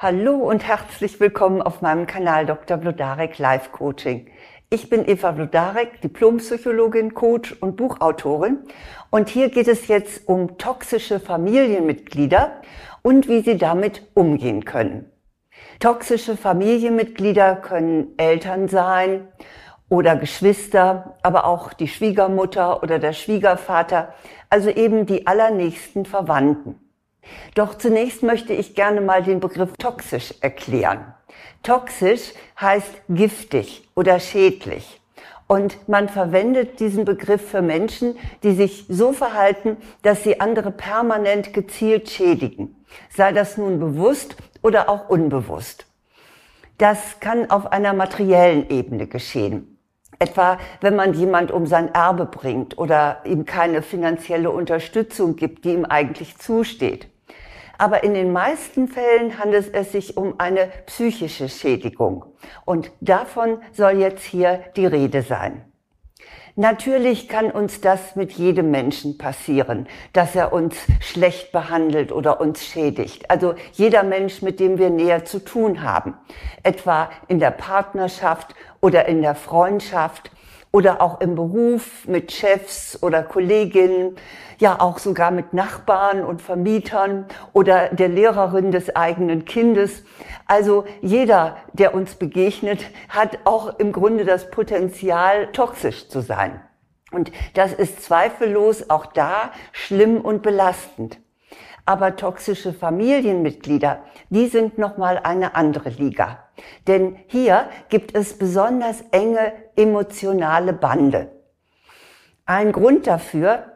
Hallo und herzlich willkommen auf meinem Kanal Dr. Blodarek Live Coaching. Ich bin Eva Blodarek, Diplompsychologin, Coach und Buchautorin. Und hier geht es jetzt um toxische Familienmitglieder und wie sie damit umgehen können. Toxische Familienmitglieder können Eltern sein oder Geschwister, aber auch die Schwiegermutter oder der Schwiegervater, also eben die allernächsten Verwandten. Doch zunächst möchte ich gerne mal den Begriff toxisch erklären. Toxisch heißt giftig oder schädlich. Und man verwendet diesen Begriff für Menschen, die sich so verhalten, dass sie andere permanent gezielt schädigen. Sei das nun bewusst oder auch unbewusst. Das kann auf einer materiellen Ebene geschehen. Etwa, wenn man jemand um sein Erbe bringt oder ihm keine finanzielle Unterstützung gibt, die ihm eigentlich zusteht aber in den meisten Fällen handelt es sich um eine psychische Schädigung. Und davon soll jetzt hier die Rede sein. Natürlich kann uns das mit jedem Menschen passieren, dass er uns schlecht behandelt oder uns schädigt. Also jeder Mensch, mit dem wir näher zu tun haben. Etwa in der Partnerschaft oder in der Freundschaft oder auch im Beruf mit Chefs oder Kolleginnen, ja auch sogar mit Nachbarn und Vermietern oder der Lehrerin des eigenen Kindes. Also jeder, der uns begegnet, hat auch im Grunde das Potenzial, toxisch zu sein. Und das ist zweifellos auch da schlimm und belastend. Aber toxische Familienmitglieder, die sind nochmal eine andere Liga. Denn hier gibt es besonders enge emotionale Bande. Ein Grund dafür,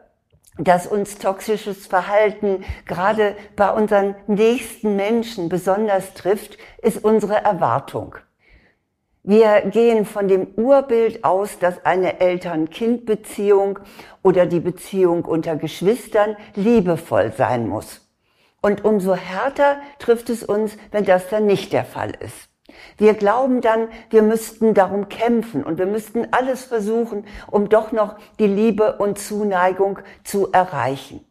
dass uns toxisches Verhalten gerade bei unseren nächsten Menschen besonders trifft, ist unsere Erwartung. Wir gehen von dem Urbild aus, dass eine Eltern-Kind-Beziehung oder die Beziehung unter Geschwistern liebevoll sein muss. Und umso härter trifft es uns, wenn das dann nicht der Fall ist. Wir glauben dann, wir müssten darum kämpfen und wir müssten alles versuchen, um doch noch die Liebe und Zuneigung zu erreichen.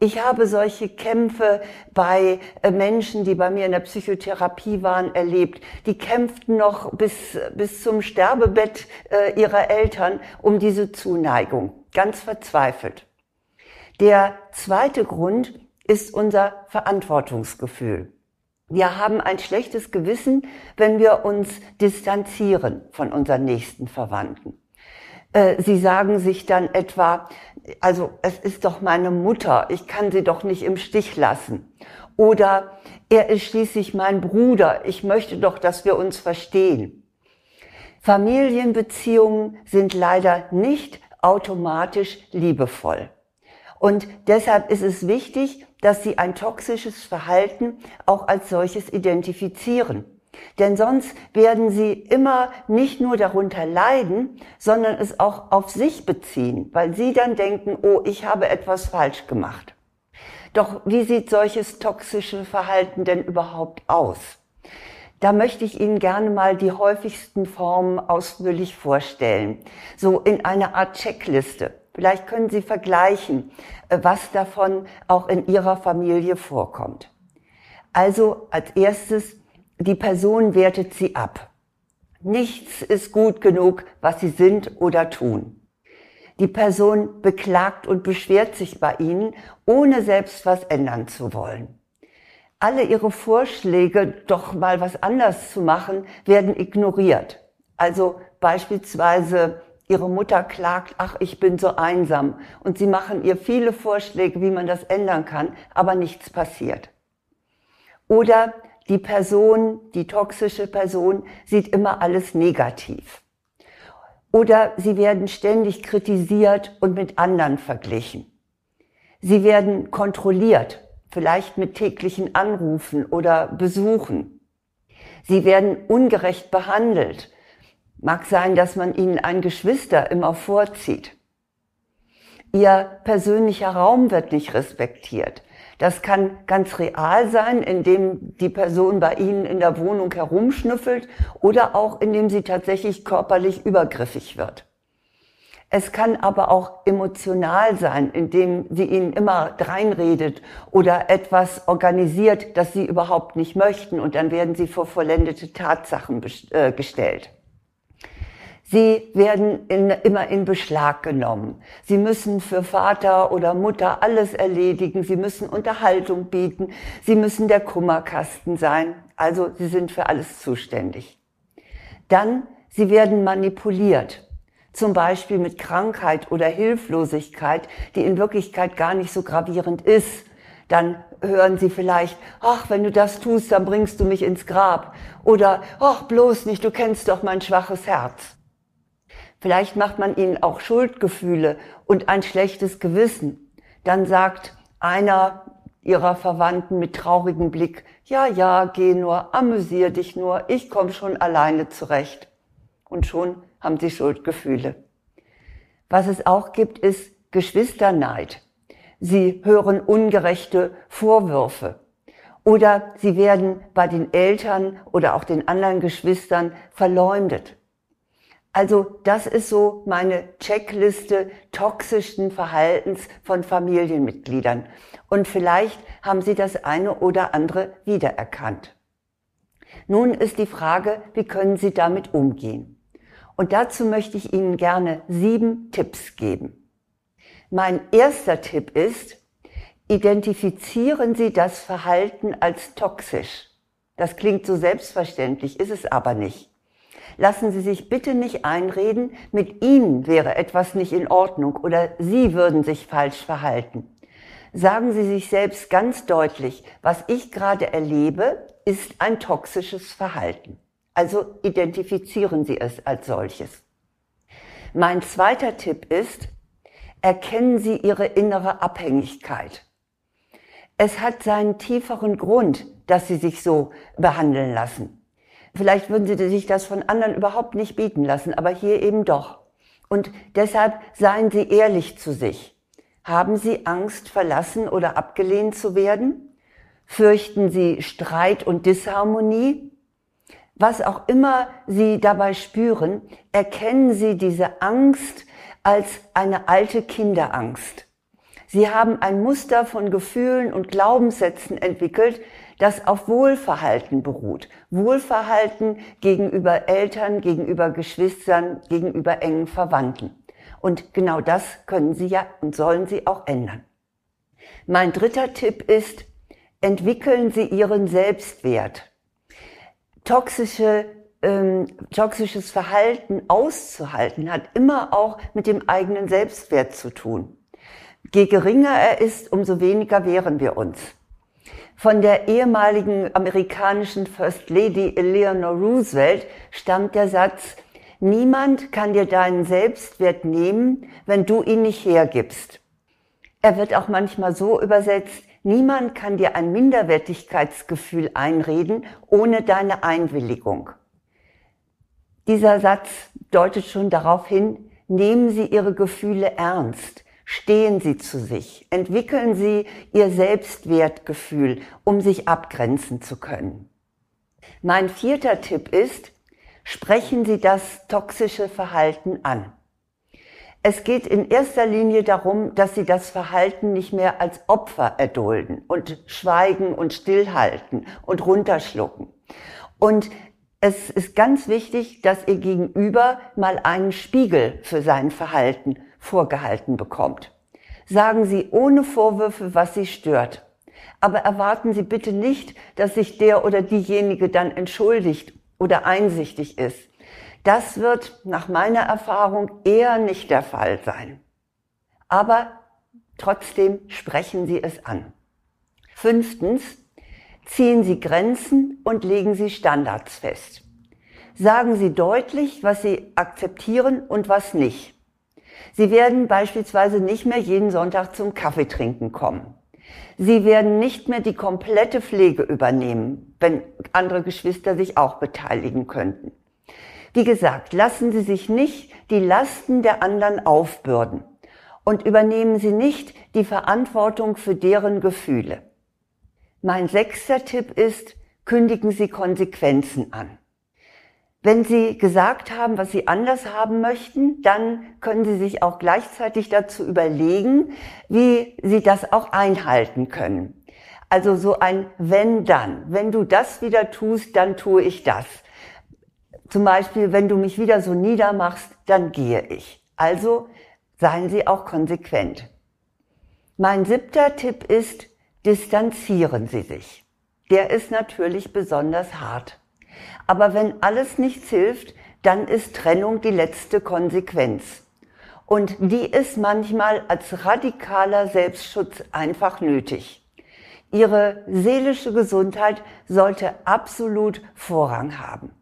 Ich habe solche Kämpfe bei äh, Menschen, die bei mir in der Psychotherapie waren, erlebt. Die kämpften noch bis, bis zum Sterbebett äh, ihrer Eltern um diese Zuneigung. Ganz verzweifelt. Der zweite Grund ist unser Verantwortungsgefühl. Wir haben ein schlechtes Gewissen, wenn wir uns distanzieren von unseren nächsten Verwandten. Äh, sie sagen sich dann etwa, also es ist doch meine Mutter, ich kann sie doch nicht im Stich lassen. Oder er ist schließlich mein Bruder, ich möchte doch, dass wir uns verstehen. Familienbeziehungen sind leider nicht automatisch liebevoll. Und deshalb ist es wichtig, dass sie ein toxisches Verhalten auch als solches identifizieren. Denn sonst werden sie immer nicht nur darunter leiden, sondern es auch auf sich beziehen, weil sie dann denken, oh, ich habe etwas falsch gemacht. Doch wie sieht solches toxische Verhalten denn überhaupt aus? Da möchte ich Ihnen gerne mal die häufigsten Formen ausführlich vorstellen. So in einer Art Checkliste. Vielleicht können Sie vergleichen, äh, was davon auch in Ihrer Familie vorkommt. Also als erstes, die Person wertet Sie ab. Nichts ist gut genug, was Sie sind oder tun. Die Person beklagt und beschwert sich bei Ihnen, ohne selbst was ändern zu wollen. Alle Ihre Vorschläge, doch mal was anders zu machen, werden ignoriert. Also beispielsweise Ihre Mutter klagt, ach, ich bin so einsam. Und Sie machen ihr viele Vorschläge, wie man das ändern kann, aber nichts passiert. Oder die Person, die toxische Person, sieht immer alles negativ. Oder sie werden ständig kritisiert und mit anderen verglichen. Sie werden kontrolliert, vielleicht mit täglichen Anrufen oder Besuchen. Sie werden ungerecht behandelt, Mag sein, dass man ihnen ein Geschwister immer vorzieht. Ihr persönlicher Raum wird nicht respektiert. Das kann ganz real sein, indem die Person bei Ihnen in der Wohnung herumschnüffelt oder auch indem sie tatsächlich körperlich übergriffig wird. Es kann aber auch emotional sein, indem sie ihnen immer dreinredet oder etwas organisiert, das sie überhaupt nicht möchten und dann werden sie vor vollendete Tatsachen äh, gestellt. Sie werden in, immer in Beschlag genommen. Sie müssen für Vater oder Mutter alles erledigen. Sie müssen Unterhaltung bieten. Sie müssen der Kummerkasten sein. Also sie sind für alles zuständig. Dann, sie werden manipuliert zum Beispiel mit Krankheit oder Hilflosigkeit, die in Wirklichkeit gar nicht so gravierend ist, dann hören Sie vielleicht, ach, wenn du das tust, dann bringst du mich ins Grab. Oder, ach, bloß nicht, du kennst doch mein schwaches Herz. Vielleicht macht man ihnen auch Schuldgefühle und ein schlechtes Gewissen. Dann sagt einer ihrer Verwandten mit traurigem Blick, ja, ja, geh nur, amüsier dich nur, ich komm schon alleine zurecht. Und schon haben sie Schuldgefühle. Was es auch gibt, ist Geschwisterneid. Sie hören ungerechte Vorwürfe. Oder sie werden bei den Eltern oder auch den anderen Geschwistern verleumdet. Also das ist so meine Checkliste toxischen Verhaltens von Familienmitgliedern. Und vielleicht haben Sie das eine oder andere wiedererkannt. Nun ist die Frage, wie können Sie damit umgehen? Und dazu möchte ich Ihnen gerne sieben Tipps geben. Mein erster Tipp ist, identifizieren Sie das Verhalten als toxisch. Das klingt so selbstverständlich, ist es aber nicht. Lassen Sie sich bitte nicht einreden, mit Ihnen wäre etwas nicht in Ordnung oder Sie würden sich falsch verhalten. Sagen Sie sich selbst ganz deutlich, was ich gerade erlebe, ist ein toxisches Verhalten. Also identifizieren Sie es als solches. Mein zweiter Tipp ist, erkennen Sie Ihre innere Abhängigkeit. Es hat seinen tieferen Grund, dass Sie sich so behandeln lassen. Vielleicht würden Sie sich das von anderen überhaupt nicht bieten lassen, aber hier eben doch. Und deshalb seien Sie ehrlich zu sich. Haben Sie Angst, verlassen oder abgelehnt zu werden? Fürchten Sie Streit und Disharmonie? was auch immer Sie dabei spüren, erkennen Sie diese Angst als eine alte Kinderangst. Sie haben ein Muster von Gefühlen und Glaubenssätzen entwickelt, das auf Wohlverhalten beruht. Wohlverhalten gegenüber Eltern, gegenüber Geschwistern, gegenüber engen Verwandten. Und genau das können Sie ja und sollen Sie auch ändern. Mein dritter Tipp ist, entwickeln Sie Ihren Selbstwert toxische, ähm, toxisches Verhalten auszuhalten, hat immer auch mit dem eigenen Selbstwert zu tun. Je geringer er ist, umso weniger wehren wir uns. Von der ehemaligen amerikanischen First Lady Eleanor Roosevelt stammt der Satz, niemand kann dir deinen Selbstwert nehmen, wenn du ihn nicht hergibst. Er wird auch manchmal so übersetzt, Niemand kann dir ein Minderwertigkeitsgefühl einreden ohne deine Einwilligung. Dieser Satz deutet schon darauf hin, nehmen Sie Ihre Gefühle ernst, stehen Sie zu sich, entwickeln Sie Ihr Selbstwertgefühl, um sich abgrenzen zu können. Mein vierter Tipp ist, sprechen Sie das toxische Verhalten an. Es geht in erster Linie darum, dass sie das Verhalten nicht mehr als Opfer erdulden und schweigen und stillhalten und runterschlucken. Und es ist ganz wichtig, dass ihr Gegenüber mal einen Spiegel für sein Verhalten vorgehalten bekommt. Sagen Sie ohne Vorwürfe, was Sie stört. Aber erwarten Sie bitte nicht, dass sich der oder diejenige dann entschuldigt oder einsichtig ist. Das wird nach meiner Erfahrung eher nicht der Fall sein. Aber trotzdem sprechen Sie es an. Fünftens, ziehen Sie Grenzen und legen Sie Standards fest. Sagen Sie deutlich, was Sie akzeptieren und was nicht. Sie werden beispielsweise nicht mehr jeden Sonntag zum Kaffeetrinken kommen. Sie werden nicht mehr die komplette Pflege übernehmen, wenn andere Geschwister sich auch beteiligen könnten. Wie gesagt, lassen Sie sich nicht die Lasten der anderen aufbürden und übernehmen Sie nicht die Verantwortung für deren Gefühle. Mein sechster Tipp ist, kündigen Sie Konsequenzen an. Wenn Sie gesagt haben, was Sie anders haben möchten, dann können Sie sich auch gleichzeitig dazu überlegen, wie Sie das auch einhalten können. Also so ein wenn dann. Wenn du das wieder tust, dann tue ich das. Zum Beispiel, wenn du mich wieder so niedermachst, dann gehe ich. Also seien Sie auch konsequent. Mein siebter Tipp ist, distanzieren Sie sich. Der ist natürlich besonders hart. Aber wenn alles nichts hilft, dann ist Trennung die letzte Konsequenz. Und die ist manchmal als radikaler Selbstschutz einfach nötig. Ihre seelische Gesundheit sollte absolut Vorrang haben.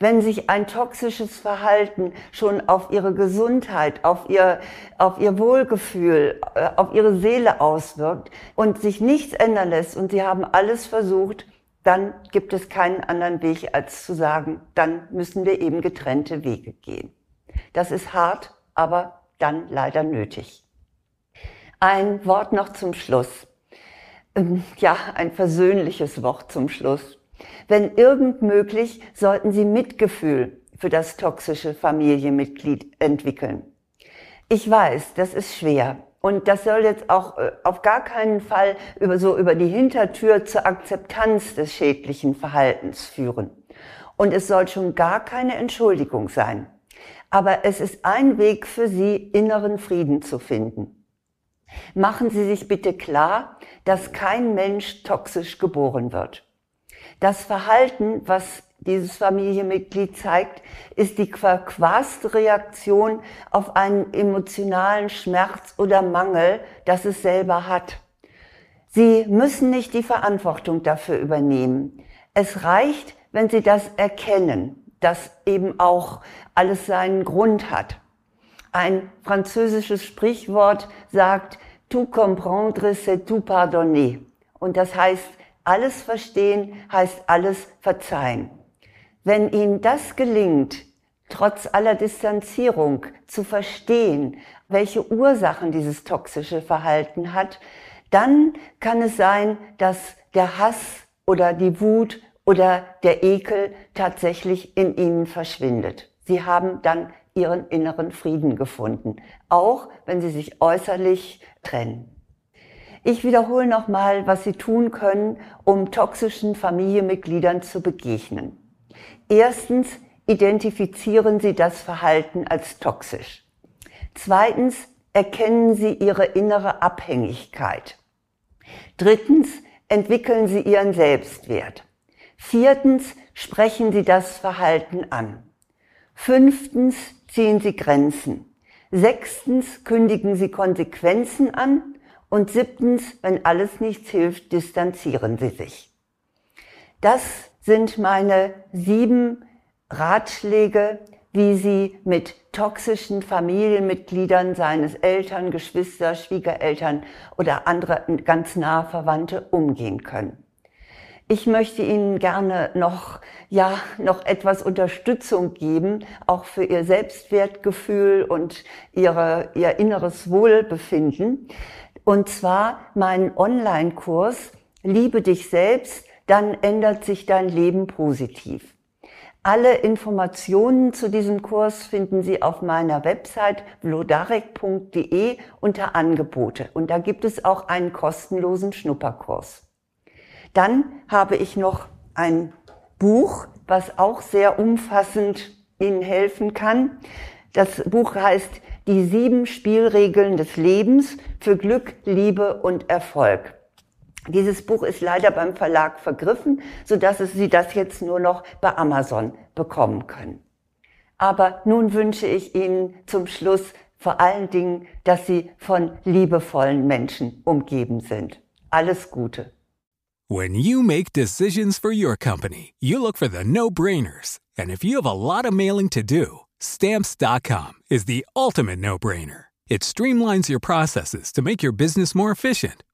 Wenn sich ein toxisches Verhalten schon auf ihre Gesundheit, auf ihr, auf ihr Wohlgefühl, äh, auf ihre Seele auswirkt und sich nichts ändern lässt und sie haben alles versucht, dann gibt es keinen anderen Weg, als zu sagen, dann müssen wir eben getrennte Wege gehen. Das ist hart, aber dann leider nötig. Ein Wort noch zum Schluss. Ähm, ja, ein versöhnliches Wort zum Schluss. Wenn irgend möglich, sollten Sie Mitgefühl für das toxische Familienmitglied entwickeln. Ich weiß, das ist schwer. Und das soll jetzt auch äh, auf gar keinen Fall über so über die Hintertür zur Akzeptanz des schädlichen Verhaltens führen. Und es soll schon gar keine Entschuldigung sein. Aber es ist ein Weg für Sie, inneren Frieden zu finden. Machen Sie sich bitte klar, dass kein Mensch toxisch geboren wird. Das Verhalten, was dieses Familienmitglied zeigt, ist die verquaste Reaktion auf einen emotionalen Schmerz oder Mangel, das es selber hat. Sie müssen nicht die Verantwortung dafür übernehmen. Es reicht, wenn Sie das erkennen, dass eben auch alles seinen Grund hat. Ein französisches Sprichwort sagt, tout comprendre, c'est tout pardonner. Und das heißt, alles verstehen heißt alles verzeihen. Wenn Ihnen das gelingt, trotz aller Distanzierung zu verstehen, welche Ursachen dieses toxische Verhalten hat, dann kann es sein, dass der Hass oder die Wut oder der Ekel tatsächlich in Ihnen verschwindet. Sie haben dann ihren inneren Frieden gefunden, auch wenn sie sich äußerlich trennen. Ich wiederhole nochmal, was Sie tun können, um toxischen Familienmitgliedern zu begegnen. Erstens, identifizieren Sie das Verhalten als toxisch. Zweitens, erkennen Sie Ihre innere Abhängigkeit. Drittens, entwickeln Sie Ihren Selbstwert. Viertens, sprechen Sie das Verhalten an. Fünftens, ziehen Sie Grenzen. Sechstens, kündigen Sie Konsequenzen an. Und siebtens, wenn alles nichts hilft, distanzieren Sie sich. Das sind meine sieben Ratschläge, wie Sie mit toxischen Familienmitgliedern seines Eltern, Geschwister, Schwiegereltern oder andere ganz nahe Verwandte umgehen können. Ich möchte Ihnen gerne noch, ja, noch etwas Unterstützung geben, auch für Ihr Selbstwertgefühl und Ihre, Ihr inneres Wohlbefinden. Und zwar meinen Online-Kurs Liebe dich selbst, dann ändert sich dein Leben positiv. Alle Informationen zu diesem Kurs finden Sie auf meiner Website vlodarek.de unter Angebote. Und da gibt es auch einen kostenlosen Schnupperkurs. Dann habe ich noch ein Buch, was auch sehr umfassend Ihnen helfen kann. Das Buch heißt Die sieben Spielregeln des Lebens für Glück, Liebe und Erfolg. Dieses Buch ist leider beim Verlag vergriffen, so dass Sie das jetzt nur noch bei Amazon bekommen können. Aber nun wünsche ich Ihnen zum Schluss vor allen Dingen, dass Sie von liebevollen Menschen umgeben sind. Alles Gute. When you make decisions for your company, you look for the no-brainers. And if you have a lot of mailing to do, stamps.com is the ultimate no-brainer. It streamlines your processes to make your business more efficient,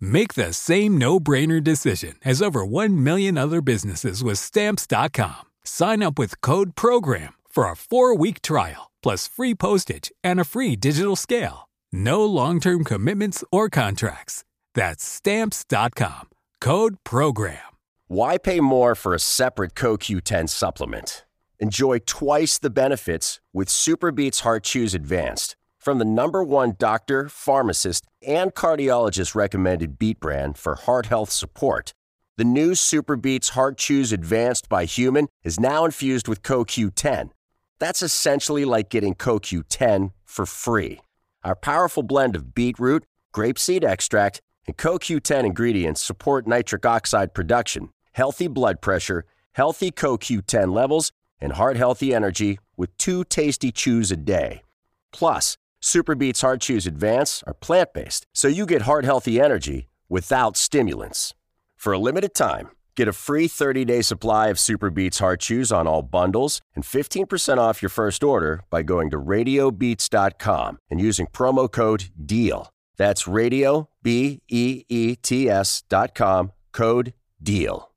Make the same no brainer decision as over 1 million other businesses with Stamps.com. Sign up with Code PROGRAM for a four week trial, plus free postage and a free digital scale. No long term commitments or contracts. That's Stamps.com. Code Program. Why pay more for a separate CoQ10 supplement? Enjoy twice the benefits with Superbeats Heart Chews Advanced from the number one doctor, pharmacist, and cardiologist recommended beat brand for heart health support. The new Superbeats Heart Chews Advanced by Human is now infused with CoQ10. That's essentially like getting CoQ10 for free. Our powerful blend of beetroot, grapeseed extract, and CoQ10 ingredients support nitric oxide production, healthy blood pressure, healthy CoQ10 levels, and heart healthy energy with two tasty chews a day. Plus, Superbeats Heart Chews Advance are plant based, so you get heart healthy energy without stimulants. For a limited time, get a free 30 day supply of Superbeats Heart Chews on all bundles and 15% off your first order by going to radiobeats.com and using promo code DEAL. That's radio, B E E T S dot com, code DEAL.